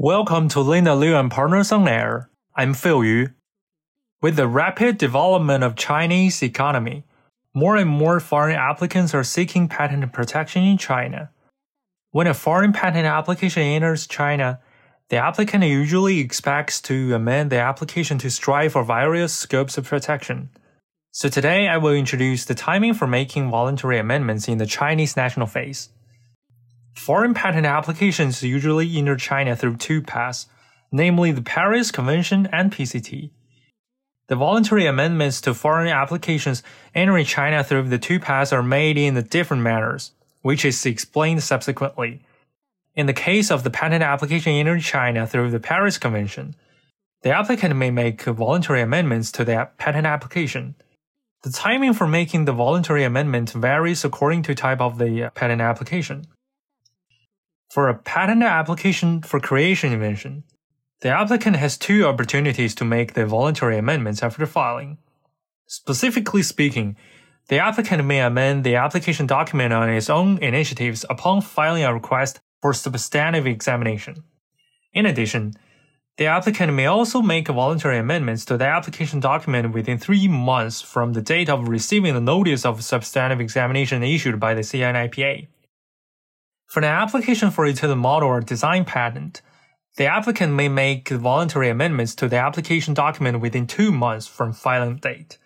Welcome to Linda Liu and Partners on Air. I'm Phil Yu. With the rapid development of Chinese economy, more and more foreign applicants are seeking patent protection in China. When a foreign patent application enters China, the applicant usually expects to amend the application to strive for various scopes of protection. So today I will introduce the timing for making voluntary amendments in the Chinese national phase. Foreign patent applications usually enter China through two paths, namely the Paris Convention and PCT. The voluntary amendments to foreign applications entering China through the two paths are made in different manners, which is explained subsequently. In the case of the patent application entering China through the Paris Convention, the applicant may make voluntary amendments to the patent application. The timing for making the voluntary amendment varies according to type of the patent application. For a patent application for creation invention, the applicant has two opportunities to make the voluntary amendments after filing. Specifically speaking, the applicant may amend the application document on its own initiatives upon filing a request for substantive examination. In addition, the applicant may also make voluntary amendments to the application document within three months from the date of receiving the notice of substantive examination issued by the CNIPA. For an application for utility model or design patent, the applicant may make voluntary amendments to the application document within two months from filing date.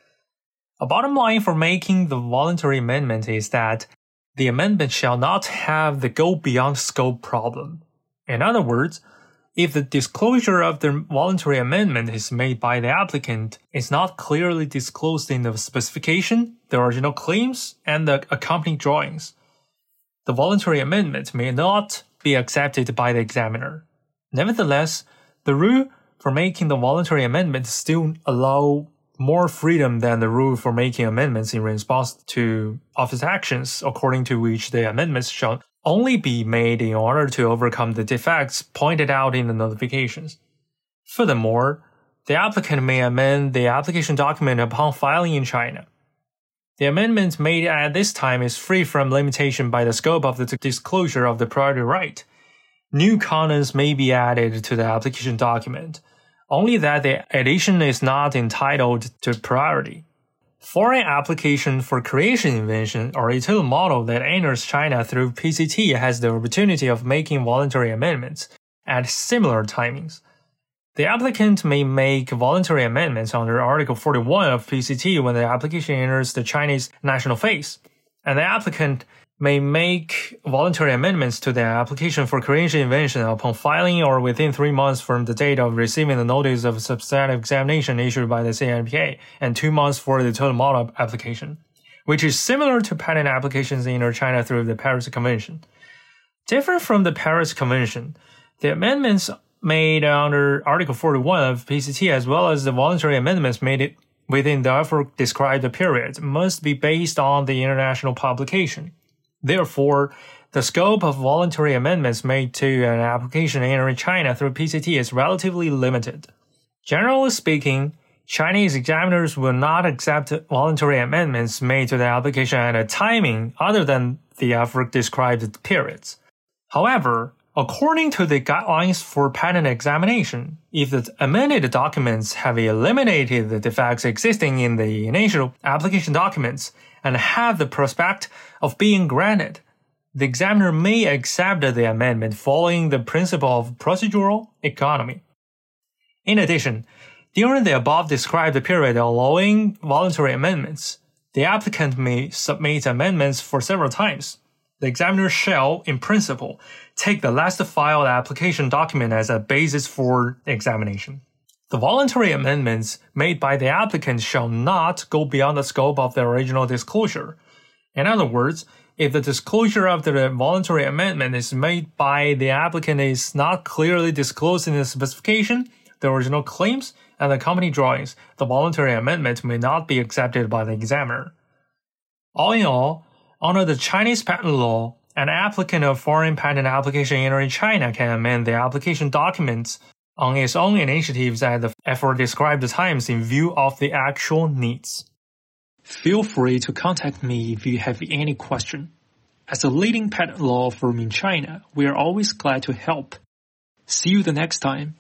A bottom line for making the voluntary amendment is that the amendment shall not have the go beyond scope problem. In other words, if the disclosure of the voluntary amendment is made by the applicant is not clearly disclosed in the specification, the original claims, and the accompanying drawings, the voluntary amendment may not be accepted by the examiner. Nevertheless, the rule for making the voluntary amendment still allow more freedom than the rule for making amendments in response to office actions, according to which the amendments shall only be made in order to overcome the defects pointed out in the notifications. Furthermore, the applicant may amend the application document upon filing in China. The amendment made at this time is free from limitation by the scope of the disclosure of the priority right. New contents may be added to the application document, only that the addition is not entitled to priority. For an application for creation invention or a utility model that enters China through PCT has the opportunity of making voluntary amendments at similar timings. The applicant may make voluntary amendments under Article 41 of PCT when the application enters the Chinese national phase, and the applicant may make voluntary amendments to the application for creation invention upon filing or within three months from the date of receiving the notice of substantive examination issued by the CNIPA, and two months for the utility model application, which is similar to patent applications in China through the Paris Convention. Different from the Paris Convention, the amendments made under Article 41 of PCT as well as the voluntary amendments made within the above described period must be based on the international publication. Therefore, the scope of voluntary amendments made to an application entering China through PCT is relatively limited. Generally speaking, Chinese examiners will not accept voluntary amendments made to the application at a timing other than the above described periods. However, According to the guidelines for patent examination, if the amended documents have eliminated the defects existing in the initial application documents and have the prospect of being granted, the examiner may accept the amendment following the principle of procedural economy. In addition, during the above described period allowing voluntary amendments, the applicant may submit amendments for several times the examiner shall, in principle, take the last filed application document as a basis for examination. The voluntary amendments made by the applicant shall not go beyond the scope of the original disclosure. In other words, if the disclosure of the voluntary amendment is made by the applicant is not clearly disclosed in the specification, the original claims, and the company drawings, the voluntary amendment may not be accepted by the examiner. All in all, under the Chinese patent law, an applicant of foreign patent application entering China can amend the application documents on its own initiatives at the effort described times in view of the actual needs. Feel free to contact me if you have any question. As a leading patent law firm in China, we are always glad to help. See you the next time.